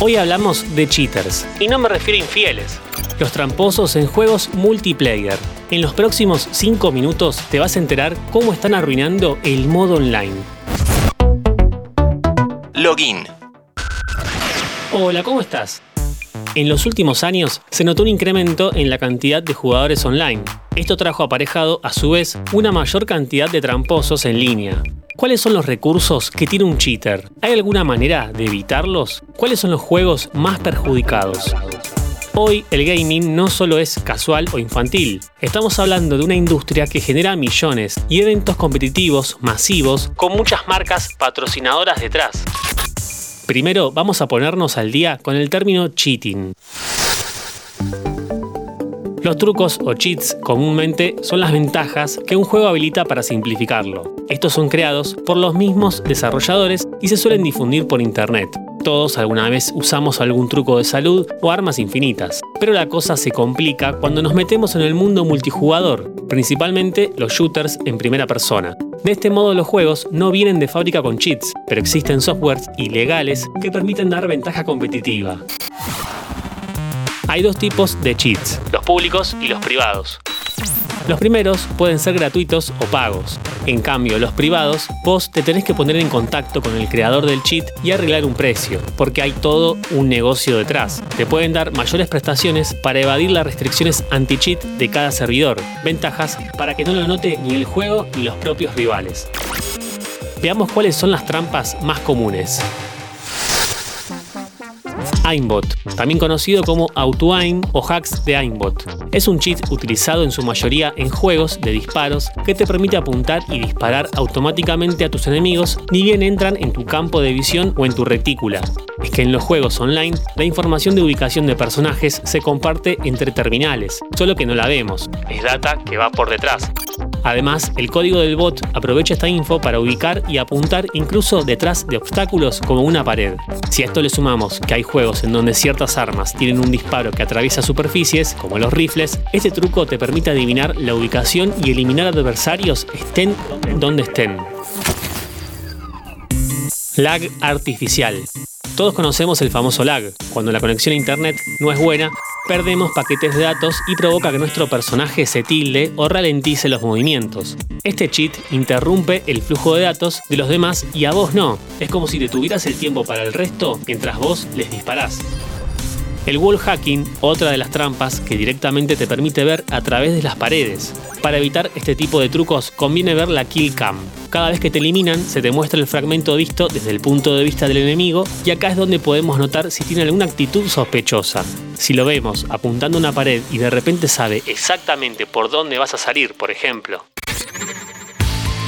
Hoy hablamos de cheaters, y no me refiero a infieles, los tramposos en juegos multiplayer. En los próximos 5 minutos te vas a enterar cómo están arruinando el modo online. Login. Hola, ¿cómo estás? En los últimos años se notó un incremento en la cantidad de jugadores online. Esto trajo aparejado, a su vez, una mayor cantidad de tramposos en línea. ¿Cuáles son los recursos que tiene un cheater? ¿Hay alguna manera de evitarlos? ¿Cuáles son los juegos más perjudicados? Hoy el gaming no solo es casual o infantil, estamos hablando de una industria que genera millones y eventos competitivos masivos con muchas marcas patrocinadoras detrás. Primero vamos a ponernos al día con el término cheating. Los trucos o cheats comúnmente son las ventajas que un juego habilita para simplificarlo. Estos son creados por los mismos desarrolladores y se suelen difundir por internet. Todos alguna vez usamos algún truco de salud o armas infinitas, pero la cosa se complica cuando nos metemos en el mundo multijugador, principalmente los shooters en primera persona. De este modo los juegos no vienen de fábrica con cheats, pero existen softwares ilegales que permiten dar ventaja competitiva. Hay dos tipos de cheats, los públicos y los privados. Los primeros pueden ser gratuitos o pagos. En cambio, los privados, vos te tenés que poner en contacto con el creador del cheat y arreglar un precio, porque hay todo un negocio detrás. Te pueden dar mayores prestaciones para evadir las restricciones anti-cheat de cada servidor, ventajas para que no lo note ni el juego ni los propios rivales. Veamos cuáles son las trampas más comunes aimbot, también conocido como AutoAim o hacks de aimbot. Es un cheat utilizado en su mayoría en juegos de disparos que te permite apuntar y disparar automáticamente a tus enemigos ni bien entran en tu campo de visión o en tu retícula. Es que en los juegos online la información de ubicación de personajes se comparte entre terminales, solo que no la vemos, es data que va por detrás. Además, el código del bot aprovecha esta info para ubicar y apuntar incluso detrás de obstáculos como una pared. Si a esto le sumamos que hay juegos en donde ciertas armas tienen un disparo que atraviesa superficies, como los rifles, este truco te permite adivinar la ubicación y eliminar adversarios estén donde estén. Lag artificial. Todos conocemos el famoso lag, cuando la conexión a internet no es buena perdemos paquetes de datos y provoca que nuestro personaje se tilde o ralentice los movimientos. Este cheat interrumpe el flujo de datos de los demás y a vos no. Es como si detuvieras el tiempo para el resto mientras vos les disparás. El wall hacking, otra de las trampas que directamente te permite ver a través de las paredes. Para evitar este tipo de trucos conviene ver la kill cam. Cada vez que te eliminan se te muestra el fragmento visto desde el punto de vista del enemigo y acá es donde podemos notar si tiene alguna actitud sospechosa. Si lo vemos apuntando a una pared y de repente sabe exactamente por dónde vas a salir, por ejemplo,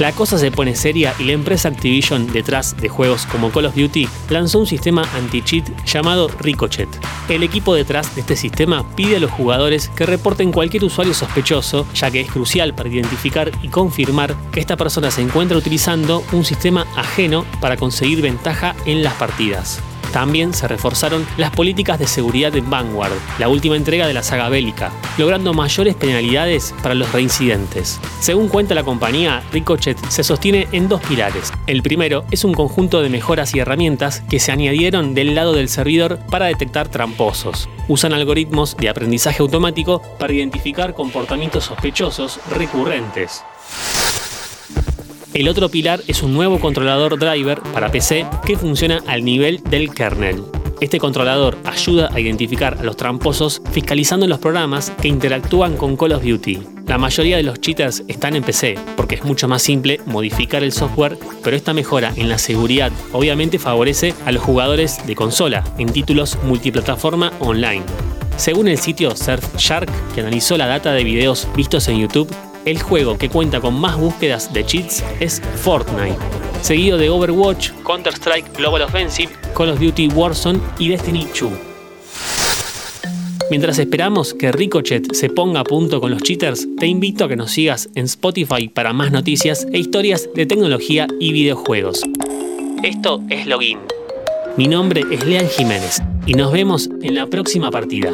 la cosa se pone seria y la empresa Activision, detrás de juegos como Call of Duty, lanzó un sistema anti-cheat llamado Ricochet. El equipo detrás de este sistema pide a los jugadores que reporten cualquier usuario sospechoso, ya que es crucial para identificar y confirmar que esta persona se encuentra utilizando un sistema ajeno para conseguir ventaja en las partidas. También se reforzaron las políticas de seguridad en Vanguard, la última entrega de la saga bélica, logrando mayores penalidades para los reincidentes. Según cuenta la compañía, Ricochet se sostiene en dos pilares. El primero es un conjunto de mejoras y herramientas que se añadieron del lado del servidor para detectar tramposos. Usan algoritmos de aprendizaje automático para identificar comportamientos sospechosos recurrentes. El otro pilar es un nuevo controlador driver para PC que funciona al nivel del kernel. Este controlador ayuda a identificar a los tramposos fiscalizando los programas que interactúan con Call of Duty. La mayoría de los cheaters están en PC, porque es mucho más simple modificar el software, pero esta mejora en la seguridad obviamente favorece a los jugadores de consola en títulos multiplataforma online. Según el sitio Surfshark, que analizó la data de videos vistos en YouTube, el juego que cuenta con más búsquedas de cheats es Fortnite, seguido de Overwatch, Counter-Strike Global Offensive, Call of Duty Warzone y Destiny 2. Mientras esperamos que Ricochet se ponga a punto con los cheaters, te invito a que nos sigas en Spotify para más noticias e historias de tecnología y videojuegos. Esto es Login. Mi nombre es Lean Jiménez y nos vemos en la próxima partida.